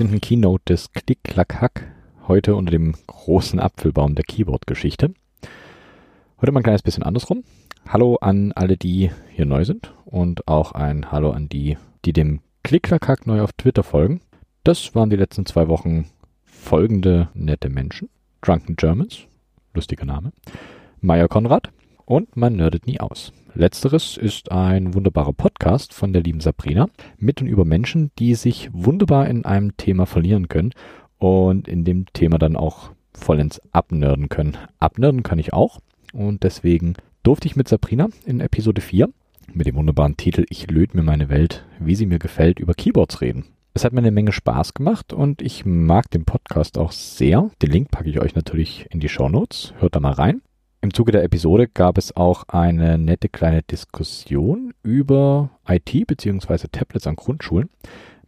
Hallo zur 17. Keynote des Klick-Klack-Hack, heute unter dem großen Apfelbaum der Keyboard-Geschichte. Heute mal ein kleines bisschen andersrum. Hallo an alle, die hier neu sind und auch ein Hallo an die, die dem Klick-Klack-Hack neu auf Twitter folgen. Das waren die letzten zwei Wochen folgende nette Menschen. Drunken Germans, lustiger Name, Maya Konrad und Man nerdet nie aus. Letzteres ist ein wunderbarer Podcast von der lieben Sabrina mit und über Menschen, die sich wunderbar in einem Thema verlieren können und in dem Thema dann auch vollends abnörden können. Abnörden kann ich auch und deswegen durfte ich mit Sabrina in Episode 4 mit dem wunderbaren Titel Ich löd mir meine Welt, wie sie mir gefällt, über Keyboards reden. Es hat mir eine Menge Spaß gemacht und ich mag den Podcast auch sehr. Den Link packe ich euch natürlich in die Show Notes. Hört da mal rein. Im Zuge der Episode gab es auch eine nette kleine Diskussion über IT bzw. Tablets an Grundschulen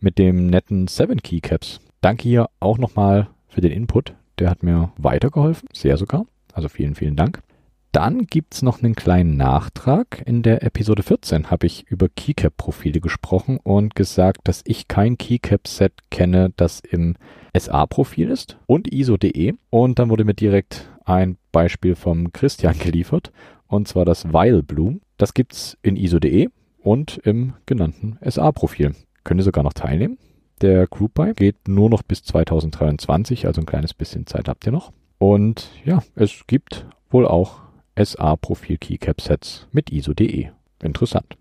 mit dem netten 7 Keycaps. Danke hier auch nochmal für den Input. Der hat mir weitergeholfen, sehr sogar. Also vielen, vielen Dank. Dann gibt's noch einen kleinen Nachtrag. In der Episode 14 habe ich über Keycap-Profile gesprochen und gesagt, dass ich kein Keycap-Set kenne, das im SA-Profil ist und ISO.de. Und dann wurde mir direkt ein Beispiel vom Christian geliefert, und zwar das Weil Bloom. Das gibt's in ISO.de und im genannten SA-Profil. Könnt ihr sogar noch teilnehmen. Der Group Buy geht nur noch bis 2023, also ein kleines bisschen Zeit habt ihr noch. Und ja, es gibt wohl auch SA-Profil Keycap Sets mit ISO.de. Interessant.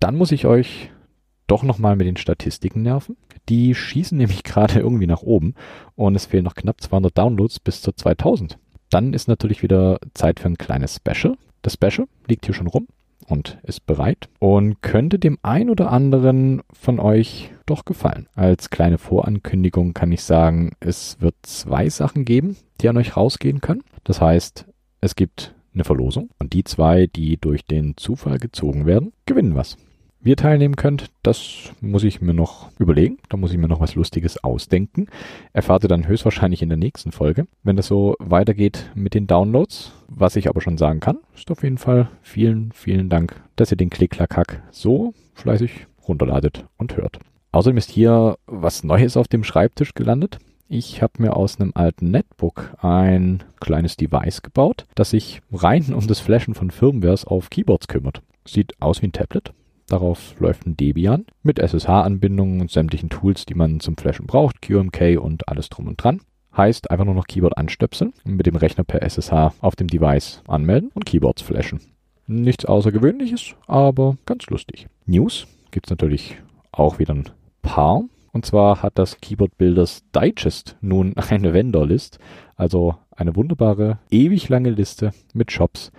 Dann muss ich euch doch nochmal mit den Statistiken nerven. Die schießen nämlich gerade irgendwie nach oben und es fehlen noch knapp 200 Downloads bis zur 2000. Dann ist natürlich wieder Zeit für ein kleines Special. Das Special liegt hier schon rum und ist bereit und könnte dem ein oder anderen von euch doch gefallen. Als kleine Vorankündigung kann ich sagen, es wird zwei Sachen geben, die an euch rausgehen können. Das heißt, es gibt eine Verlosung und die zwei, die durch den Zufall gezogen werden, gewinnen was ihr teilnehmen könnt, das muss ich mir noch überlegen. Da muss ich mir noch was Lustiges ausdenken. Erfahrt ihr dann höchstwahrscheinlich in der nächsten Folge, wenn das so weitergeht mit den Downloads. Was ich aber schon sagen kann, ist auf jeden Fall vielen, vielen Dank, dass ihr den Klick-Klack-Hack so fleißig runterladet und hört. Außerdem ist hier was Neues auf dem Schreibtisch gelandet. Ich habe mir aus einem alten Netbook ein kleines Device gebaut, das sich rein um das Flashen von Firmwares auf Keyboards kümmert. Sieht aus wie ein Tablet, Darauf läuft ein Debian mit SSH-Anbindungen und sämtlichen Tools, die man zum Flashen braucht, QMK und alles drum und dran. Heißt einfach nur noch Keyboard anstöpseln mit dem Rechner per SSH auf dem Device anmelden und Keyboards flashen. Nichts Außergewöhnliches, aber ganz lustig. News gibt's natürlich auch wieder ein paar. Und zwar hat das Keyboard Builders Digest nun eine Vendor-List, also eine wunderbare, ewig lange Liste mit Shops,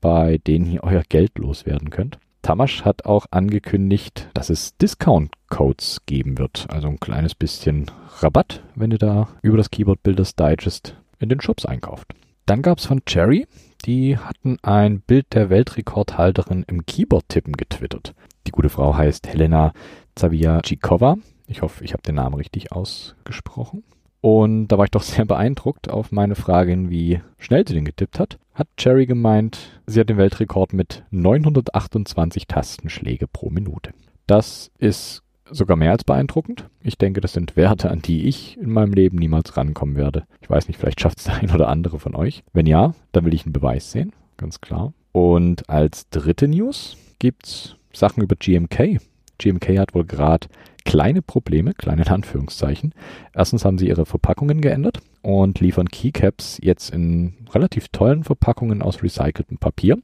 bei denen ihr euer Geld loswerden könnt. Tamasch hat auch angekündigt, dass es Discount-Codes geben wird. Also ein kleines bisschen Rabatt, wenn ihr da über das Keyboard Builders Digest in den Shops einkauft. Dann gab es von Cherry, die hatten ein Bild der Weltrekordhalterin im Keyboard-Tippen getwittert. Die gute Frau heißt Helena Zawiajikova. Ich hoffe, ich habe den Namen richtig ausgesprochen. Und da war ich doch sehr beeindruckt auf meine Frage, wie schnell sie den getippt hat. Hat Cherry gemeint, sie hat den Weltrekord mit 928 Tastenschläge pro Minute. Das ist sogar mehr als beeindruckend. Ich denke, das sind Werte, an die ich in meinem Leben niemals rankommen werde. Ich weiß nicht, vielleicht schafft es der ein oder andere von euch. Wenn ja, dann will ich einen Beweis sehen, ganz klar. Und als dritte News gibt's Sachen über GMK. GMK hat wohl gerade kleine Probleme, kleine Anführungszeichen. Erstens haben sie ihre Verpackungen geändert und liefern Keycaps jetzt in relativ tollen Verpackungen aus recyceltem Papier.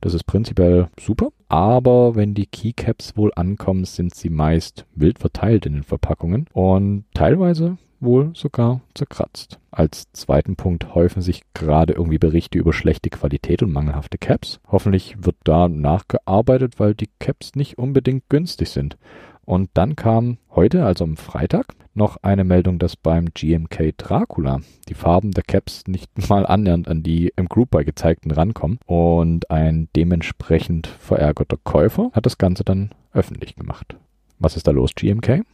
Das ist prinzipiell super, aber wenn die Keycaps wohl ankommen, sind sie meist wild verteilt in den Verpackungen und teilweise wohl sogar zerkratzt. Als zweiten Punkt häufen sich gerade irgendwie Berichte über schlechte Qualität und mangelhafte Caps. Hoffentlich wird da nachgearbeitet, weil die Caps nicht unbedingt günstig sind. Und dann kam heute, also am Freitag, noch eine Meldung, dass beim GMK Dracula die Farben der Caps nicht mal annähernd an die im Group bei gezeigten rankommen. Und ein dementsprechend verärgerter Käufer hat das Ganze dann öffentlich gemacht. Was ist da los, GMK?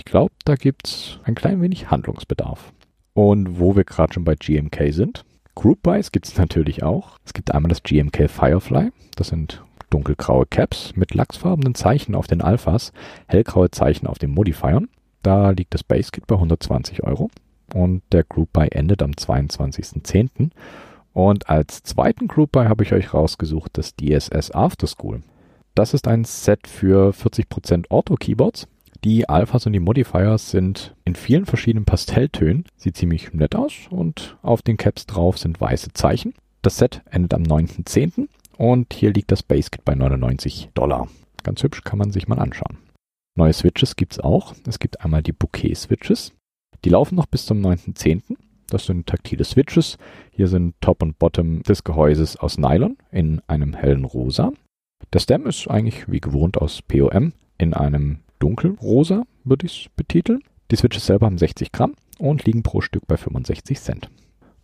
Ich glaube, da gibt's ein klein wenig Handlungsbedarf. Und wo wir gerade schon bei GMK sind, Group Buys gibt es natürlich auch. Es gibt einmal das GMK Firefly. Das sind dunkelgraue Caps mit lachsfarbenen Zeichen auf den Alphas, hellgraue Zeichen auf den Modifiern. Da liegt das Basekit bei 120 Euro und der Group Buy endet am 22.10. Und als zweiten Group Buy habe ich euch rausgesucht das DSS After School. Das ist ein Set für 40% Auto-Keyboards. Die Alphas und die Modifiers sind in vielen verschiedenen Pastelltönen. Sieht ziemlich nett aus und auf den Caps drauf sind weiße Zeichen. Das Set endet am 9.10. und hier liegt das Basekit bei 99 Dollar. Ganz hübsch, kann man sich mal anschauen. Neue Switches gibt es auch. Es gibt einmal die Bouquet-Switches. Die laufen noch bis zum 9.10. Das sind taktile Switches. Hier sind Top und Bottom des Gehäuses aus Nylon in einem hellen Rosa. Der Stem ist eigentlich wie gewohnt aus POM in einem dunkelrosa, würde ich es betiteln. Die Switches selber haben 60 Gramm und liegen pro Stück bei 65 Cent.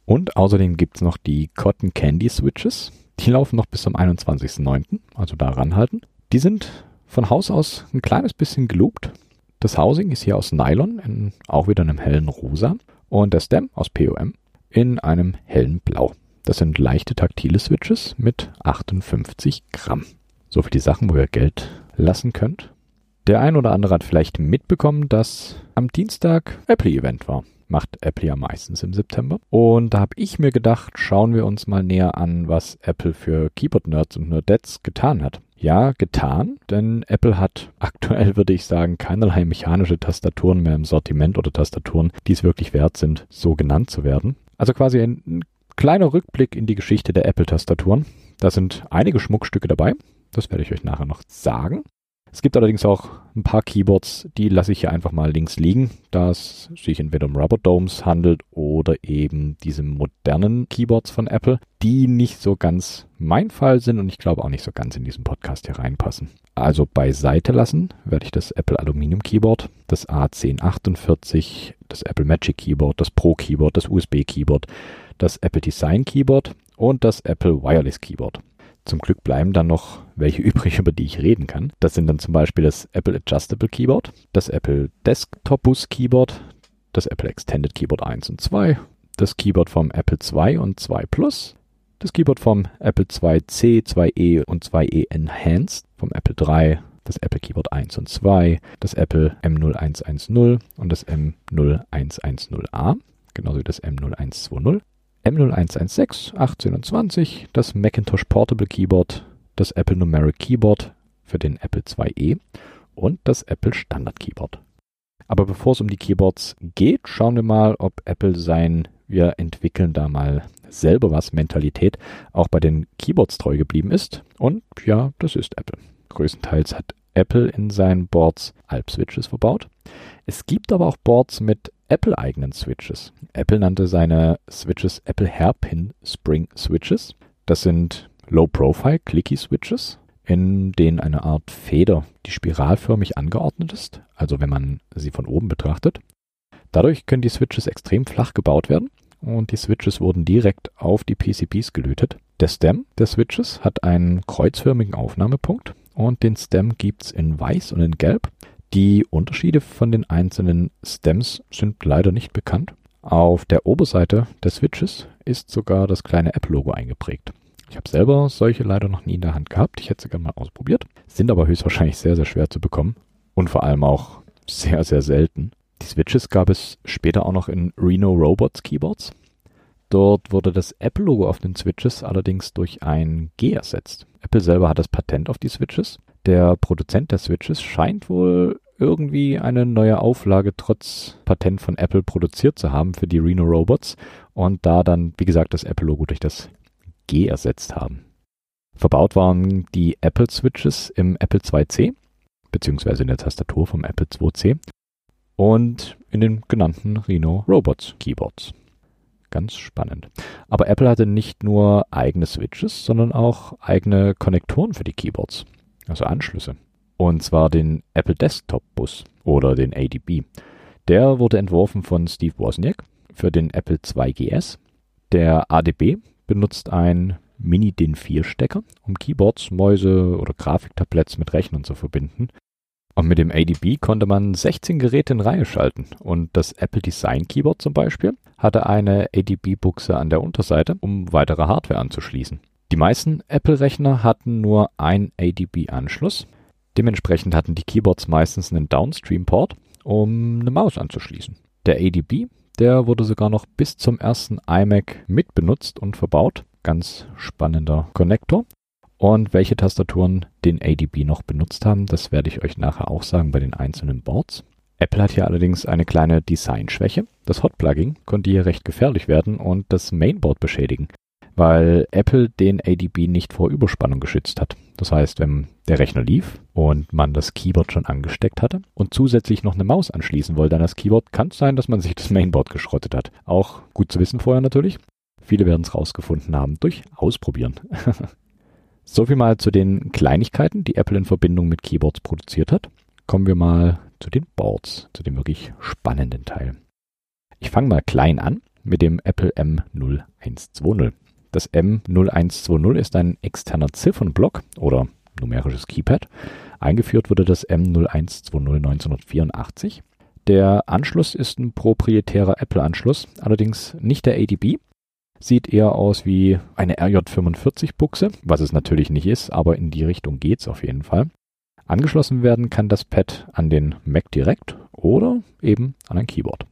Und außerdem gibt es noch die Cotton Candy Switches. Die laufen noch bis zum 21.09., also da ranhalten. Die sind von Haus aus ein kleines bisschen geloopt. Das Housing ist hier aus Nylon, in, auch wieder in einem hellen Rosa. Und der Stem aus POM in einem hellen Blau. Das sind leichte taktile Switches mit 58 Gramm. So für die Sachen, wo ihr Geld lassen könnt. Der ein oder andere hat vielleicht mitbekommen, dass am Dienstag Apple-Event war. Macht Apple ja meistens im September. Und da habe ich mir gedacht, schauen wir uns mal näher an, was Apple für Keyboard-Nerds und Nerdettes getan hat. Ja, getan, denn Apple hat aktuell, würde ich sagen, keinerlei mechanische Tastaturen mehr im Sortiment oder Tastaturen, die es wirklich wert sind, so genannt zu werden. Also quasi ein, ein kleiner Rückblick in die Geschichte der Apple-Tastaturen. Da sind einige Schmuckstücke dabei. Das werde ich euch nachher noch sagen. Es gibt allerdings auch ein paar Keyboards, die lasse ich hier einfach mal links liegen, da es sich entweder um Rubber Domes handelt oder eben diese modernen Keyboards von Apple, die nicht so ganz mein Fall sind und ich glaube auch nicht so ganz in diesen Podcast hier reinpassen. Also beiseite lassen werde ich das Apple Aluminium Keyboard, das A1048, das Apple Magic Keyboard, das Pro Keyboard, das USB Keyboard, das Apple Design Keyboard und das Apple Wireless Keyboard. Zum Glück bleiben dann noch welche übrig, über die ich reden kann. Das sind dann zum Beispiel das Apple Adjustable Keyboard, das Apple Desktop Bus Keyboard, das Apple Extended Keyboard 1 und 2, das Keyboard vom Apple 2 und 2 Plus, das Keyboard vom Apple 2C, 2E und 2E Enhanced, vom Apple 3, das Apple Keyboard 1 und 2, das Apple M0110 und das M0110A, genauso wie das M0120 M0116, 18 und 20, das Macintosh Portable Keyboard, das Apple Numeric Keyboard für den Apple IIe und das Apple Standard Keyboard. Aber bevor es um die Keyboards geht, schauen wir mal, ob Apple sein wir entwickeln da mal selber was Mentalität auch bei den Keyboards treu geblieben ist. Und ja, das ist Apple. Größtenteils hat Apple in seinen Boards Alp-Switches verbaut. Es gibt aber auch Boards mit Apple-eigenen Switches. Apple nannte seine Switches Apple Hairpin Spring Switches. Das sind Low-Profile Clicky Switches, in denen eine Art Feder, die spiralförmig angeordnet ist, also wenn man sie von oben betrachtet. Dadurch können die Switches extrem flach gebaut werden und die Switches wurden direkt auf die PCBs gelötet. Der Stem der Switches hat einen kreuzförmigen Aufnahmepunkt und den Stem gibt's in weiß und in gelb. Die Unterschiede von den einzelnen Stems sind leider nicht bekannt. Auf der Oberseite der Switches ist sogar das kleine Apple-Logo eingeprägt. Ich habe selber solche leider noch nie in der Hand gehabt. Ich hätte sie gerne mal ausprobiert. Sind aber höchstwahrscheinlich sehr, sehr schwer zu bekommen. Und vor allem auch sehr, sehr selten. Die Switches gab es später auch noch in Reno Robots Keyboards. Dort wurde das Apple-Logo auf den Switches allerdings durch ein G ersetzt. Apple selber hat das Patent auf die Switches der Produzent der Switches scheint wohl irgendwie eine neue Auflage trotz Patent von Apple produziert zu haben für die Reno Robots und da dann, wie gesagt, das Apple-Logo durch das G ersetzt haben. Verbaut waren die Apple Switches im Apple 2C, beziehungsweise in der Tastatur vom Apple 2C und in den genannten Reno Robots Keyboards. Ganz spannend. Aber Apple hatte nicht nur eigene Switches, sondern auch eigene Konnektoren für die Keyboards also Anschlüsse. Und zwar den Apple Desktop Bus oder den ADB. Der wurde entworfen von Steve Wozniak für den Apple 2GS. Der ADB benutzt ein Mini-DIN4-Stecker, um Keyboards, Mäuse oder Grafiktabletts mit Rechnern zu verbinden. Und mit dem ADB konnte man 16 Geräte in Reihe schalten. Und das Apple Design Keyboard zum Beispiel hatte eine ADB-Buchse an der Unterseite, um weitere Hardware anzuschließen. Die meisten Apple-Rechner hatten nur ein ADB-Anschluss. Dementsprechend hatten die Keyboards meistens einen Downstream-Port um eine Maus anzuschließen. Der ADB, der wurde sogar noch bis zum ersten iMac mitbenutzt und verbaut. Ganz spannender Konnektor. Und welche Tastaturen den ADB noch benutzt haben, das werde ich euch nachher auch sagen bei den einzelnen Boards. Apple hat hier allerdings eine kleine Designschwäche. Das Hot-Plugging konnte hier recht gefährlich werden und das Mainboard beschädigen, weil Apple den ADB nicht vor Überspannung geschützt hat. Das heißt, wenn der Rechner lief und man das Keyboard schon angesteckt hatte und zusätzlich noch eine Maus anschließen wollte an das Keyboard, kann es sein, dass man sich das Mainboard geschrottet hat. Auch gut zu wissen vorher natürlich. Viele werden es rausgefunden haben durch Ausprobieren. So viel mal zu den Kleinigkeiten, die Apple in Verbindung mit Keyboards produziert hat. Kommen wir mal zu den Boards, zu dem wirklich spannenden Teil. Ich fange mal klein an mit dem Apple M0120. Das M0120 ist ein externer Ziffernblock oder numerisches Keypad. Eingeführt wurde das M0120 1984. Der Anschluss ist ein proprietärer Apple-Anschluss, allerdings nicht der ADB, Sieht eher aus wie eine RJ45-Buchse, was es natürlich nicht ist, aber in die Richtung geht's auf jeden Fall. Angeschlossen werden kann das Pad an den Mac direkt oder eben an ein Keyboard.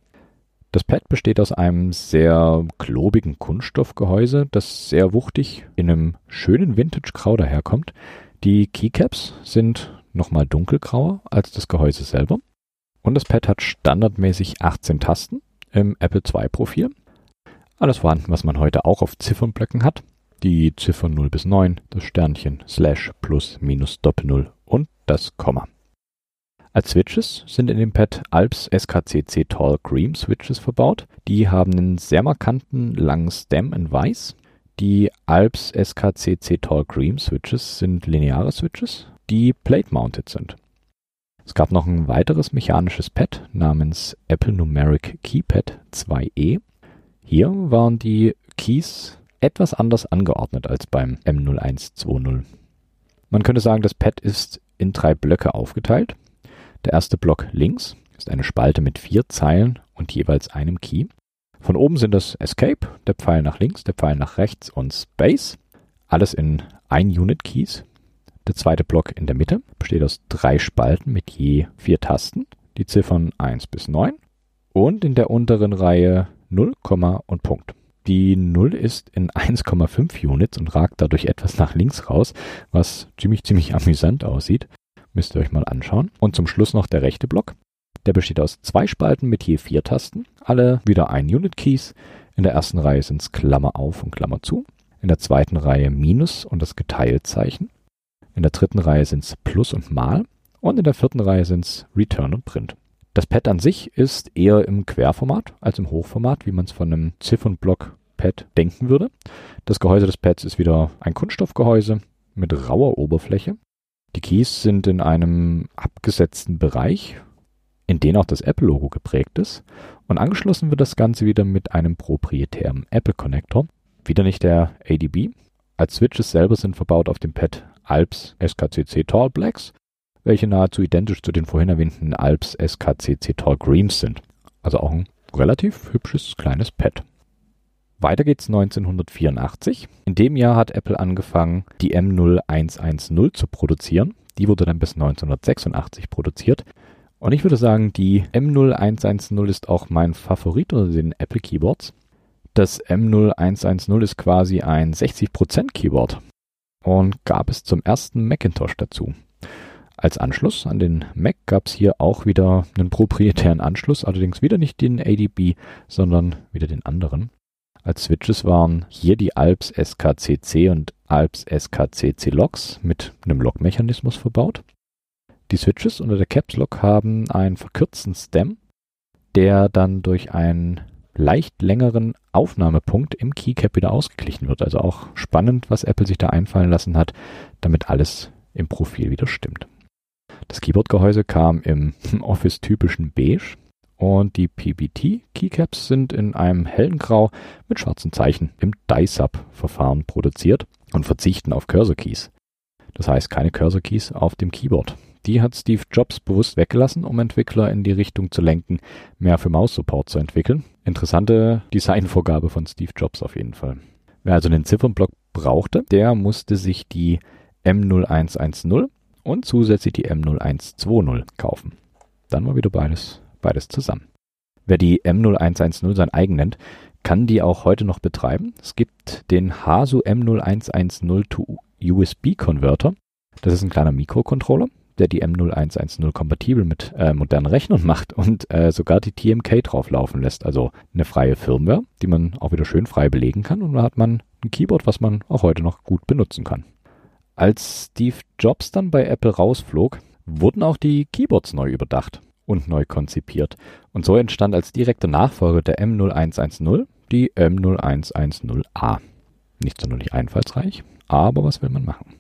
Das Pad besteht aus einem sehr klobigen Kunststoffgehäuse, das sehr wuchtig in einem schönen Vintage-Grau daherkommt. Die Keycaps sind nochmal dunkelgrauer als das Gehäuse selber. Und das Pad hat standardmäßig 18 Tasten im Apple II-Profil alles vorhanden, was man heute auch auf Ziffernblöcken hat. Die Ziffern 0 bis 9, das Sternchen, Slash, Plus, Minus, Doppel-Null und das Komma. Als Switches sind in dem Pad Alps SKCC Tall Cream Switches verbaut. Die haben einen sehr markanten langen Stem in weiß. Die Alps SKCC Tall Cream Switches sind lineare Switches, die plate-mounted sind. Es gab noch ein weiteres mechanisches Pad namens Apple Numeric Keypad 2e. Hier waren die Keys etwas anders angeordnet als beim M0120. Man könnte sagen, das Pad ist in drei Blöcke aufgeteilt. Der erste Block links ist eine Spalte mit vier Zeilen und jeweils einem Key. Von oben sind das Escape, der Pfeil nach links, der Pfeil nach rechts und Space. Alles in ein Unit Keys. Der zweite Block in der Mitte besteht aus drei Spalten mit je vier Tasten, die Ziffern 1 bis 9. Und in der unteren Reihe 0, und Punkt. Die 0 ist in 1,5 Units und ragt dadurch etwas nach links raus, was ziemlich, ziemlich amüsant aussieht. Müsst ihr euch mal anschauen. Und zum Schluss noch der rechte Block. Der besteht aus zwei Spalten mit je vier Tasten, alle wieder ein Unit Keys. In der ersten Reihe sind es Klammer auf und Klammer zu. In der zweiten Reihe Minus und das Geteiltzeichen. In der dritten Reihe sind es Plus und Mal. Und in der vierten Reihe sind es Return und Print. Das Pad an sich ist eher im Querformat als im Hochformat, wie man es von einem Ziffernblock-Pad denken würde. Das Gehäuse des Pads ist wieder ein Kunststoffgehäuse mit rauer Oberfläche. Die Keys sind in einem abgesetzten Bereich, in den auch das Apple-Logo geprägt ist. Und angeschlossen wird das Ganze wieder mit einem proprietären Apple-Connector. Wieder nicht der ADB. Als Switches selber sind verbaut auf dem Pad Alps SKCC Tall Blacks welche nahezu identisch zu den vorhin erwähnten Alps SKCC Tall Greens sind. Also auch ein relativ hübsches kleines Pad. Weiter geht's 1984. In dem Jahr hat Apple angefangen, die M0110 zu produzieren. Die wurde dann bis 1986 produziert. Und ich würde sagen, die M0110 ist auch mein Favorit unter den Apple Keyboards. Das M0110 ist quasi ein 60% Keyboard und gab es zum ersten Macintosh dazu. Als Anschluss an den Mac gab es hier auch wieder einen proprietären Anschluss, allerdings wieder nicht den ADB, sondern wieder den anderen. Als Switches waren hier die Alps SKCC und Alps SKCC Logs mit einem Log-Mechanismus verbaut. Die Switches unter der Caps Lock haben einen verkürzten Stem, der dann durch einen leicht längeren Aufnahmepunkt im Keycap wieder ausgeglichen wird. Also auch spannend, was Apple sich da einfallen lassen hat, damit alles im Profil wieder stimmt. Das Keyboard-Gehäuse kam im Office-typischen Beige und die PBT-Keycaps sind in einem hellen Grau mit schwarzen Zeichen im Die-Sub-Verfahren produziert und verzichten auf Cursor-Keys. Das heißt keine Cursor-Keys auf dem Keyboard. Die hat Steve Jobs bewusst weggelassen, um Entwickler in die Richtung zu lenken, mehr für Maus-Support zu entwickeln. Interessante Designvorgabe von Steve Jobs auf jeden Fall. Wer also einen Ziffernblock brauchte, der musste sich die M0110 und zusätzlich die M0120 kaufen. Dann war wieder beides beides zusammen. Wer die M0110 sein eigen nennt, kann die auch heute noch betreiben. Es gibt den Hasu M0110 to USB Converter. Das ist ein kleiner Mikrocontroller, der die M0110 kompatibel mit äh, modernen Rechnern macht und äh, sogar die TMK drauf laufen lässt. Also eine freie Firmware, die man auch wieder schön frei belegen kann und da hat man ein Keyboard, was man auch heute noch gut benutzen kann. Als Steve Jobs dann bei Apple rausflog, wurden auch die Keyboards neu überdacht und neu konzipiert. Und so entstand als direkter Nachfolger der M0110 die M0110A. Nicht sonderlich einfallsreich, aber was will man machen?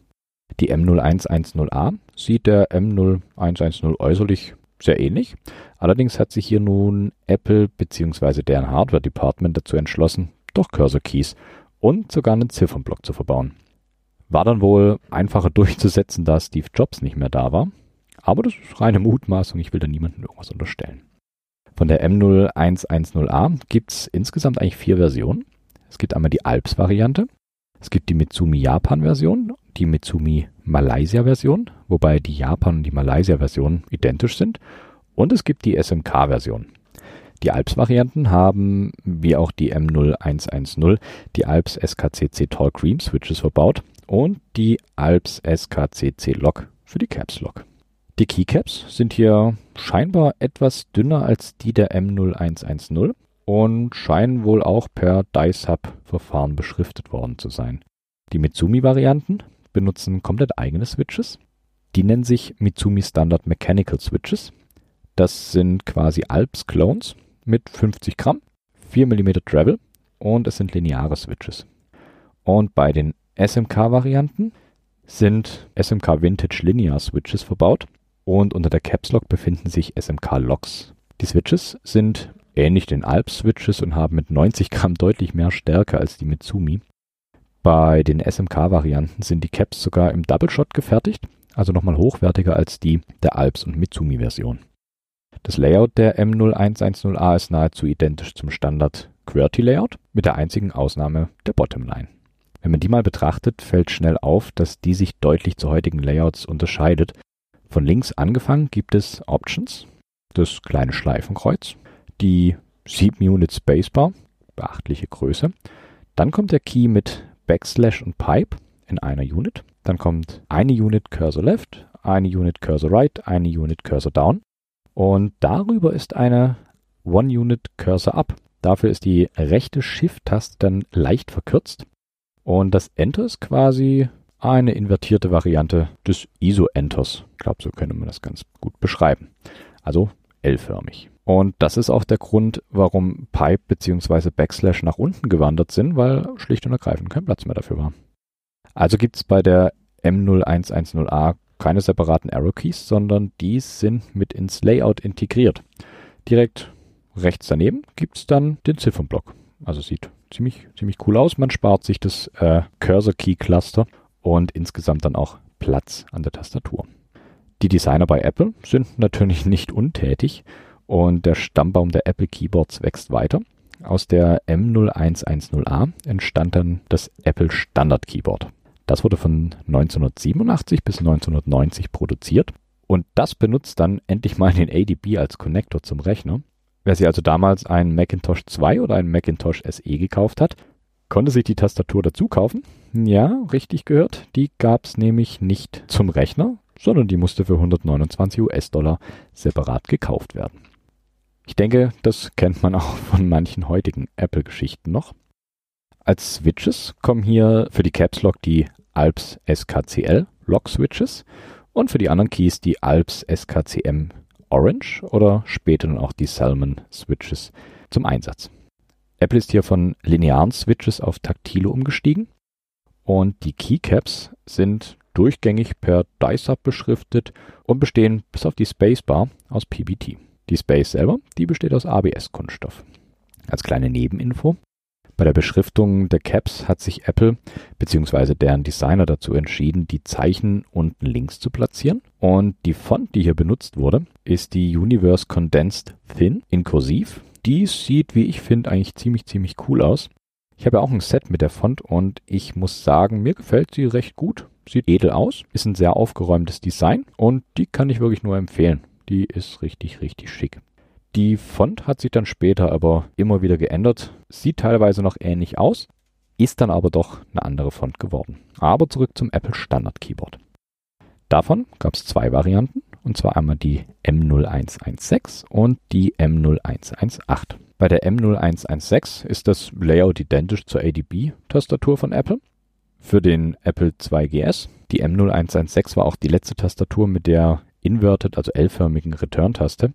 Die M0110A sieht der M0110 äußerlich sehr ähnlich. Allerdings hat sich hier nun Apple bzw. deren Hardware Department dazu entschlossen, doch Cursor Keys und sogar einen Ziffernblock zu verbauen. War dann wohl einfacher durchzusetzen, da Steve Jobs nicht mehr da war. Aber das ist reine Mutmaßung, ich will da niemandem irgendwas unterstellen. Von der M0110A gibt es insgesamt eigentlich vier Versionen. Es gibt einmal die Alps-Variante, es gibt die Mitsumi Japan-Version, die Mitsumi Malaysia-Version, wobei die Japan- und die Malaysia-Version identisch sind, und es gibt die SMK-Version. Die Alps-Varianten haben, wie auch die M0110, die Alps SKCC Tall Cream Switches verbaut und die Alps SKCC Lock für die Caps Lock. Die Keycaps sind hier scheinbar etwas dünner als die der M0110 und scheinen wohl auch per DICE-Hub-Verfahren beschriftet worden zu sein. Die Mitsumi-Varianten benutzen komplett eigene Switches. Die nennen sich Mitsumi Standard Mechanical Switches. Das sind quasi Alps-Clones mit 50 Gramm, 4 mm Travel und es sind lineare Switches. Und bei den SMK-Varianten sind SMK Vintage Linear Switches verbaut und unter der Caps Lock befinden sich SMK Locks. Die Switches sind ähnlich den Alps Switches und haben mit 90 Gramm deutlich mehr Stärke als die Mitsumi. Bei den SMK-Varianten sind die Caps sogar im Double Shot gefertigt, also nochmal hochwertiger als die der Alps- und Mitsumi-Version. Das Layout der M0110A ist nahezu identisch zum Standard QWERTY-Layout, mit der einzigen Ausnahme der Bottomline. Wenn man die mal betrachtet, fällt schnell auf, dass die sich deutlich zu heutigen Layouts unterscheidet von links angefangen gibt es Options, das kleine Schleifenkreuz, die 7 Unit Spacebar, beachtliche Größe. Dann kommt der Key mit Backslash und Pipe in einer Unit. Dann kommt eine Unit Cursor Left, eine Unit Cursor Right, eine Unit Cursor Down. Und darüber ist eine One Unit Cursor Up. Dafür ist die rechte Shift-Taste dann leicht verkürzt. Und das Enter ist quasi eine invertierte Variante des ISO-Enters. Ich glaube, so könnte man das ganz gut beschreiben. Also L-förmig. Und das ist auch der Grund, warum Pipe bzw. Backslash nach unten gewandert sind, weil schlicht und ergreifend kein Platz mehr dafür war. Also gibt es bei der M0110A keine separaten Arrow Keys, sondern die sind mit ins Layout integriert. Direkt rechts daneben gibt es dann den Ziffernblock. Also sieht ziemlich, ziemlich cool aus. Man spart sich das äh, Cursor Key Cluster und insgesamt dann auch Platz an der Tastatur. Die Designer bei Apple sind natürlich nicht untätig und der Stammbaum der Apple Keyboards wächst weiter. Aus der M0110A entstand dann das Apple Standard Keyboard. Das wurde von 1987 bis 1990 produziert und das benutzt dann endlich mal den ADB als Connector zum Rechner. Wer sich also damals einen Macintosh 2 oder einen Macintosh SE gekauft hat, konnte sich die Tastatur dazu kaufen. Ja, richtig gehört. Die gab es nämlich nicht zum Rechner, sondern die musste für 129 US-Dollar separat gekauft werden. Ich denke, das kennt man auch von manchen heutigen Apple-Geschichten noch. Als Switches kommen hier für die Caps Lock die Alps SKCL Lock Switches und für die anderen Keys die Alps SKCM Orange oder später dann auch die Salmon Switches zum Einsatz. Apple ist hier von linearen Switches auf taktile umgestiegen und die Keycaps sind durchgängig per DICE-Up beschriftet und bestehen bis auf die Spacebar aus PBT. Die Space selber, die besteht aus ABS-Kunststoff. Als kleine Nebeninfo, bei der Beschriftung der Caps hat sich Apple bzw. deren Designer dazu entschieden, die Zeichen unten links zu platzieren. Und die Font, die hier benutzt wurde, ist die Universe Condensed Thin in Kursiv die sieht, wie ich finde, eigentlich ziemlich, ziemlich cool aus. Ich habe ja auch ein Set mit der Font und ich muss sagen, mir gefällt sie recht gut. Sieht edel aus, ist ein sehr aufgeräumtes Design und die kann ich wirklich nur empfehlen. Die ist richtig, richtig schick. Die Font hat sich dann später aber immer wieder geändert, sieht teilweise noch ähnlich aus, ist dann aber doch eine andere Font geworden. Aber zurück zum Apple Standard Keyboard. Davon gab es zwei Varianten, und zwar einmal die M0116 und die M0118. Bei der M0116 ist das Layout identisch zur ADB-Tastatur von Apple. Für den Apple 2GS, die M0116 war auch die letzte Tastatur mit der inverted, also L-förmigen Return-Taste.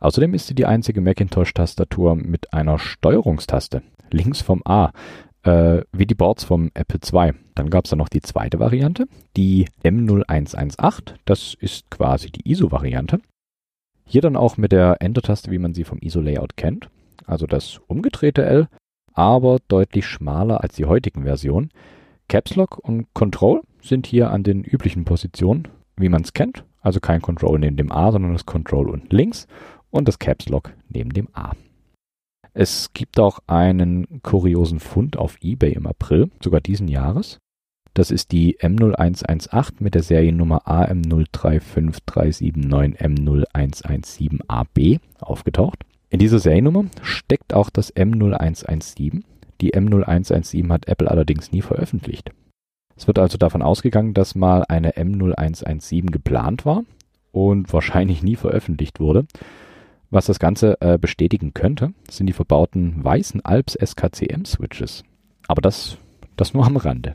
Außerdem ist sie die einzige Macintosh-Tastatur mit einer Steuerungstaste links vom A, äh, wie die Boards vom Apple II. Dann gab es dann noch die zweite Variante, die M0118. Das ist quasi die ISO-Variante. Hier dann auch mit der Enter-Taste, wie man sie vom ISO-Layout kennt. Also das umgedrehte L, aber deutlich schmaler als die heutigen Versionen. Caps Lock und Control sind hier an den üblichen Positionen, wie man es kennt. Also kein Control neben dem A, sondern das Control unten links und das Caps Lock neben dem A. Es gibt auch einen kuriosen Fund auf eBay im April, sogar diesen Jahres. Das ist die M0118 mit der Seriennummer AM035379M0117AB aufgetaucht. In dieser Seriennummer steckt auch das M0117. Die M0117 hat Apple allerdings nie veröffentlicht. Es wird also davon ausgegangen, dass mal eine M0117 geplant war und wahrscheinlich nie veröffentlicht wurde. Was das Ganze äh, bestätigen könnte, sind die verbauten weißen Alps SKCM Switches. Aber das, das nur am Rande.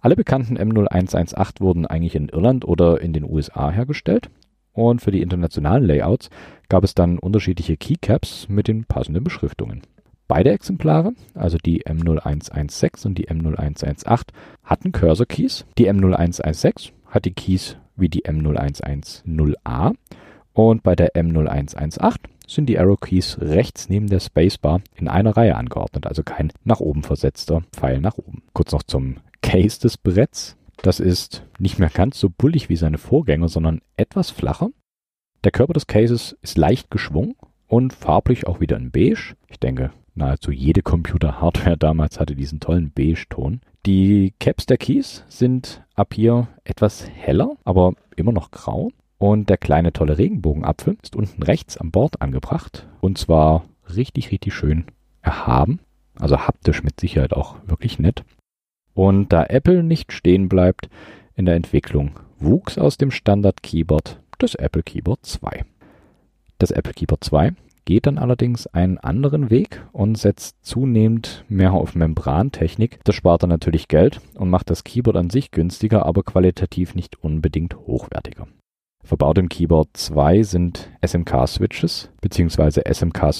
Alle bekannten M0118 wurden eigentlich in Irland oder in den USA hergestellt. Und für die internationalen Layouts gab es dann unterschiedliche Keycaps mit den passenden Beschriftungen. Beide Exemplare, also die M0116 und die M0118, hatten Cursor Keys. Die M0116 hat die Keys wie die M0110A und bei der M0118 sind die Arrow Keys rechts neben der Spacebar in einer Reihe angeordnet, also kein nach oben versetzter Pfeil nach oben. Kurz noch zum Case des Bretts. Das ist nicht mehr ganz so bullig wie seine Vorgänger, sondern etwas flacher. Der Körper des Cases ist leicht geschwungen und farblich auch wieder in beige. Ich denke, nahezu jede Computer-Hardware damals hatte diesen tollen Beige-Ton. Die Caps der Keys sind ab hier etwas heller, aber immer noch grau. Und der kleine tolle Regenbogenapfel ist unten rechts am Bord angebracht. Und zwar richtig, richtig schön erhaben. Also haptisch mit Sicherheit auch wirklich nett. Und da Apple nicht stehen bleibt in der Entwicklung, wuchs aus dem Standard Keyboard das Apple Keyboard 2. Das Apple Keyboard 2 geht dann allerdings einen anderen Weg und setzt zunehmend mehr auf Membrantechnik. Das spart dann natürlich Geld und macht das Keyboard an sich günstiger, aber qualitativ nicht unbedingt hochwertiger. Verbaut im Keyboard 2 sind SMK-Switches bzw. SMK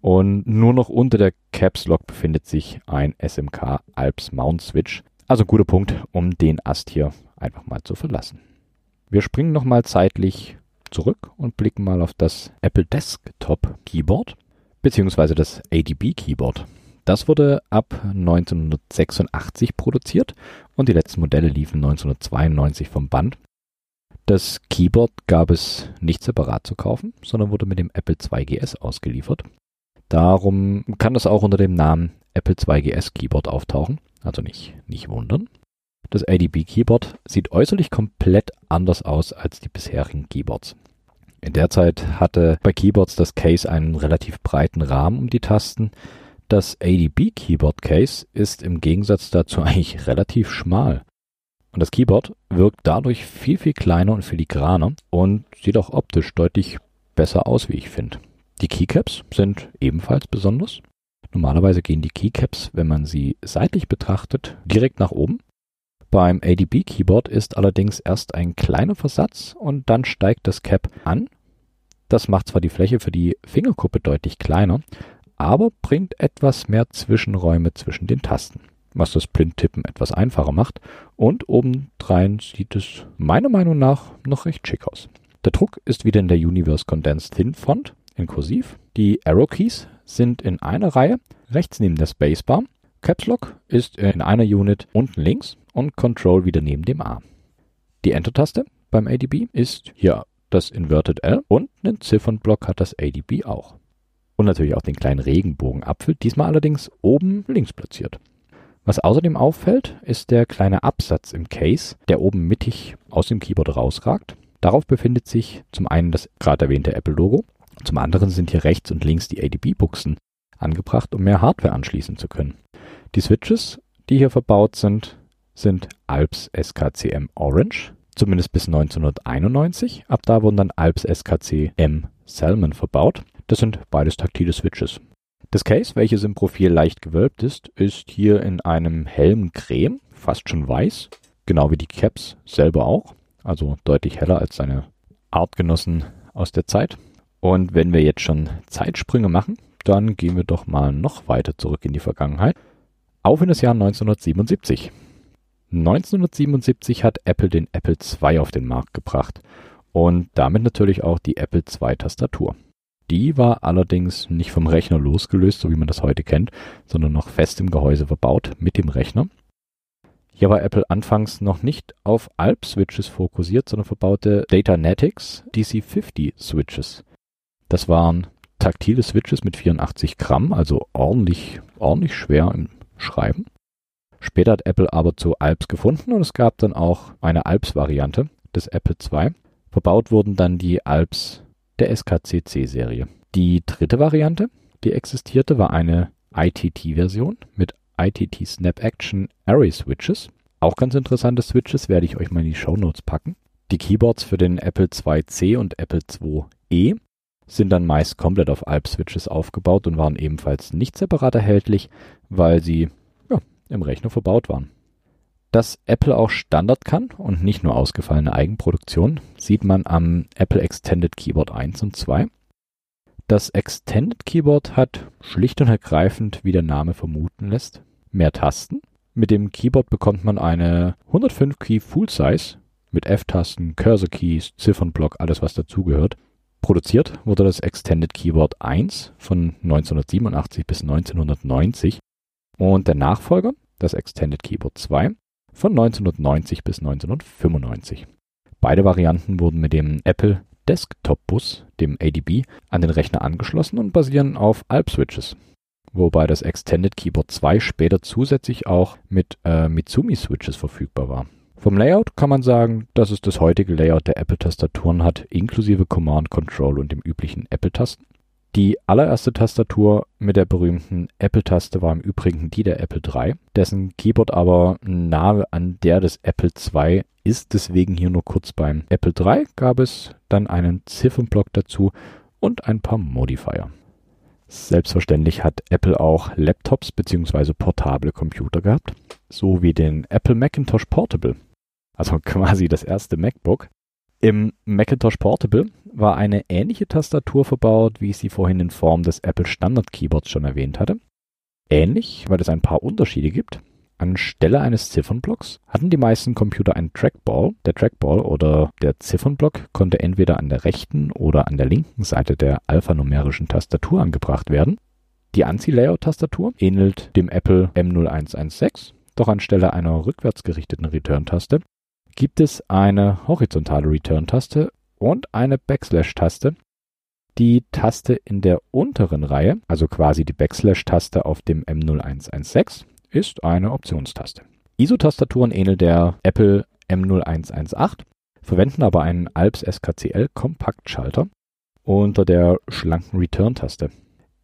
Und nur noch unter der Caps Lock befindet sich ein SMK Alps Mount Switch. Also guter Punkt, um den Ast hier einfach mal zu verlassen. Wir springen nochmal zeitlich zurück und blicken mal auf das Apple Desktop Keyboard bzw. das ADB Keyboard. Das wurde ab 1986 produziert und die letzten Modelle liefen 1992 vom Band. Das Keyboard gab es nicht separat zu kaufen, sondern wurde mit dem Apple 2GS ausgeliefert. Darum kann das auch unter dem Namen Apple 2GS Keyboard auftauchen, also nicht, nicht wundern. Das ADB Keyboard sieht äußerlich komplett anders aus als die bisherigen Keyboards. In der Zeit hatte bei Keyboards das Case einen relativ breiten Rahmen um die Tasten. Das ADB Keyboard Case ist im Gegensatz dazu eigentlich relativ schmal. Und das Keyboard wirkt dadurch viel, viel kleiner und filigraner und sieht auch optisch deutlich besser aus, wie ich finde. Die Keycaps sind ebenfalls besonders. Normalerweise gehen die Keycaps, wenn man sie seitlich betrachtet, direkt nach oben. Beim ADB Keyboard ist allerdings erst ein kleiner Versatz und dann steigt das Cap an. Das macht zwar die Fläche für die Fingerkuppe deutlich kleiner, aber bringt etwas mehr Zwischenräume zwischen den Tasten was das Blindtippen etwas einfacher macht. Und obendrein sieht es meiner Meinung nach noch recht schick aus. Der Druck ist wieder in der Universe Condensed Thin Font in Kursiv. Die Arrow Keys sind in einer Reihe rechts neben der Spacebar. Caps Lock ist in einer Unit unten links und Control wieder neben dem A. Die Enter-Taste beim ADB ist hier das Inverted L und einen Ziffernblock hat das ADB auch. Und natürlich auch den kleinen Regenbogenapfel, diesmal allerdings oben links platziert. Was außerdem auffällt, ist der kleine Absatz im Case, der oben mittig aus dem Keyboard rausragt. Darauf befindet sich zum einen das gerade erwähnte Apple-Logo, zum anderen sind hier rechts und links die ADB-Buchsen angebracht, um mehr Hardware anschließen zu können. Die Switches, die hier verbaut sind, sind Alps SKCM Orange, zumindest bis 1991. Ab da wurden dann Alps SKCM Salmon verbaut. Das sind beides taktile Switches. Das Case, welches im Profil leicht gewölbt ist, ist hier in einem hellen Creme, fast schon weiß, genau wie die Caps selber auch, also deutlich heller als seine Artgenossen aus der Zeit. Und wenn wir jetzt schon Zeitsprünge machen, dann gehen wir doch mal noch weiter zurück in die Vergangenheit. Auf in das Jahr 1977. 1977 hat Apple den Apple II auf den Markt gebracht und damit natürlich auch die Apple II Tastatur. Die war allerdings nicht vom Rechner losgelöst, so wie man das heute kennt, sondern noch fest im Gehäuse verbaut mit dem Rechner. Hier war Apple anfangs noch nicht auf Alp-Switches fokussiert, sondern verbaute Datanetics DC50 Switches. Das waren taktile Switches mit 84 Gramm, also ordentlich, ordentlich schwer im Schreiben. Später hat Apple aber zu Alps gefunden und es gab dann auch eine Alps-Variante des Apple II. Verbaut wurden dann die Alps der SKCC-Serie. Die dritte Variante, die existierte, war eine ITT-Version mit ITT Snap Action Array Switches. Auch ganz interessante Switches werde ich euch mal in die Show Notes packen. Die Keyboards für den Apple IIc und Apple IIe sind dann meist komplett auf Alp-Switches aufgebaut und waren ebenfalls nicht separat erhältlich, weil sie ja, im Rechner verbaut waren. Dass Apple auch Standard kann und nicht nur ausgefallene Eigenproduktion, sieht man am Apple Extended Keyboard 1 und 2. Das Extended Keyboard hat schlicht und ergreifend, wie der Name vermuten lässt, mehr Tasten. Mit dem Keyboard bekommt man eine 105 Key Full Size mit F-Tasten, Cursor Keys, Ziffernblock, alles was dazugehört. Produziert wurde das Extended Keyboard 1 von 1987 bis 1990 und der Nachfolger, das Extended Keyboard 2, von 1990 bis 1995. Beide Varianten wurden mit dem Apple Desktop Bus, dem ADB, an den Rechner angeschlossen und basieren auf Alp-Switches. Wobei das Extended Keyboard 2 später zusätzlich auch mit äh, Mitsumi-Switches verfügbar war. Vom Layout kann man sagen, dass es das heutige Layout der Apple-Tastaturen hat, inklusive Command, Control und dem üblichen Apple-Tasten. Die allererste Tastatur mit der berühmten Apple-Taste war im Übrigen die der Apple III, dessen Keyboard aber nahe an der des Apple II ist, deswegen hier nur kurz beim Apple III gab es dann einen Ziffernblock dazu und ein paar Modifier. Selbstverständlich hat Apple auch Laptops bzw. portable Computer gehabt, so wie den Apple Macintosh Portable, also quasi das erste MacBook, im Macintosh Portable war eine ähnliche Tastatur verbaut, wie ich sie vorhin in Form des Apple Standard Keyboards schon erwähnt hatte. Ähnlich, weil es ein paar Unterschiede gibt. Anstelle eines Ziffernblocks hatten die meisten Computer einen Trackball. Der Trackball oder der Ziffernblock konnte entweder an der rechten oder an der linken Seite der alphanumerischen Tastatur angebracht werden. Die ANSI-Layout-Tastatur ähnelt dem Apple M0116, doch anstelle einer rückwärts gerichteten Return-Taste gibt es eine horizontale Return-Taste und eine Backslash-Taste. Die Taste in der unteren Reihe, also quasi die Backslash-Taste auf dem M0116, ist eine Optionstaste. ISO-Tastaturen ähneln der Apple M0118, verwenden aber einen Alps SKCL Kompaktschalter unter der schlanken Return-Taste.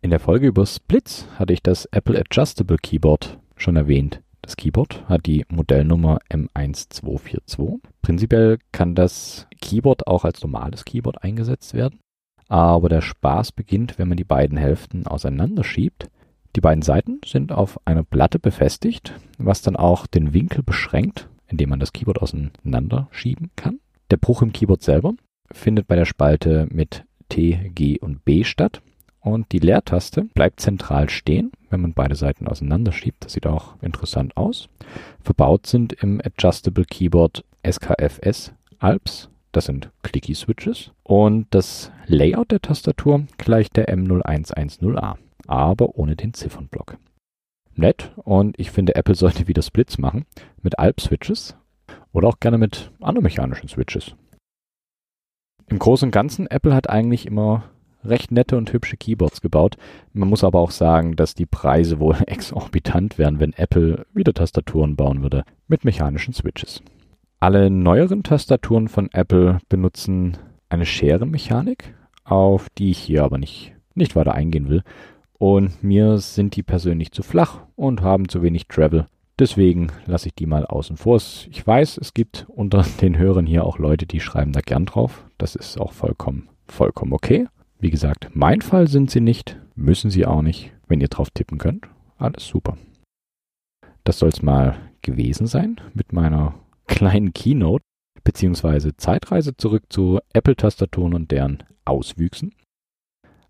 In der Folge über Splits hatte ich das Apple Adjustable Keyboard schon erwähnt. Das Keyboard hat die Modellnummer M1242. Prinzipiell kann das Keyboard auch als normales Keyboard eingesetzt werden, aber der Spaß beginnt, wenn man die beiden Hälften auseinanderschiebt. Die beiden Seiten sind auf einer Platte befestigt, was dann auch den Winkel beschränkt, indem man das Keyboard auseinanderschieben kann. Der Bruch im Keyboard selber findet bei der Spalte mit T, G und B statt und die Leertaste bleibt zentral stehen, wenn man beide Seiten auseinanderschiebt. Das sieht auch interessant aus. Verbaut sind im Adjustable Keyboard SKFS Alps. Das sind Clicky Switches. Und das Layout der Tastatur gleicht der M0110A, aber ohne den Ziffernblock. Nett und ich finde, Apple sollte wieder Splits machen mit Alp-Switches oder auch gerne mit anomechanischen Switches. Im Großen und Ganzen, Apple hat eigentlich immer recht nette und hübsche Keyboards gebaut. Man muss aber auch sagen, dass die Preise wohl exorbitant wären, wenn Apple wieder Tastaturen bauen würde mit mechanischen Switches. Alle neueren Tastaturen von Apple benutzen eine Scherenmechanik, auf die ich hier aber nicht, nicht weiter eingehen will. Und mir sind die persönlich zu flach und haben zu wenig Travel. Deswegen lasse ich die mal außen vor. Ich weiß, es gibt unter den Hörern hier auch Leute, die schreiben da gern drauf. Das ist auch vollkommen, vollkommen okay. Wie gesagt, mein Fall sind sie nicht, müssen sie auch nicht. Wenn ihr drauf tippen könnt, alles super. Das soll es mal gewesen sein mit meiner kleinen Keynote beziehungsweise Zeitreise zurück zu Apple-Tastaturen und deren Auswüchsen.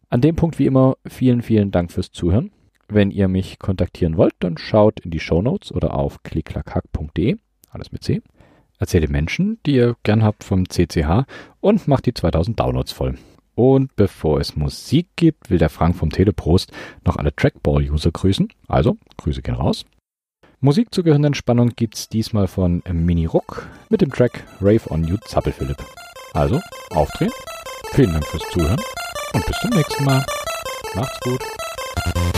An dem Punkt wie immer vielen, vielen Dank fürs Zuhören. Wenn ihr mich kontaktieren wollt, dann schaut in die Show Notes oder auf klicklackhack.de, alles mit C. Erzählt den Menschen, die ihr gern habt vom CCH und macht die 2000 Downloads voll. Und bevor es Musik gibt, will der Frank vom Teleprost noch alle Trackball-User grüßen. Also, Grüße gehen raus. Musik zur gehörenden Spannung gibt's diesmal von Mini Ruck mit dem Track Rave on You Zappelphilipp. Also, aufdrehen. Vielen Dank fürs Zuhören und bis zum nächsten Mal. Macht's gut.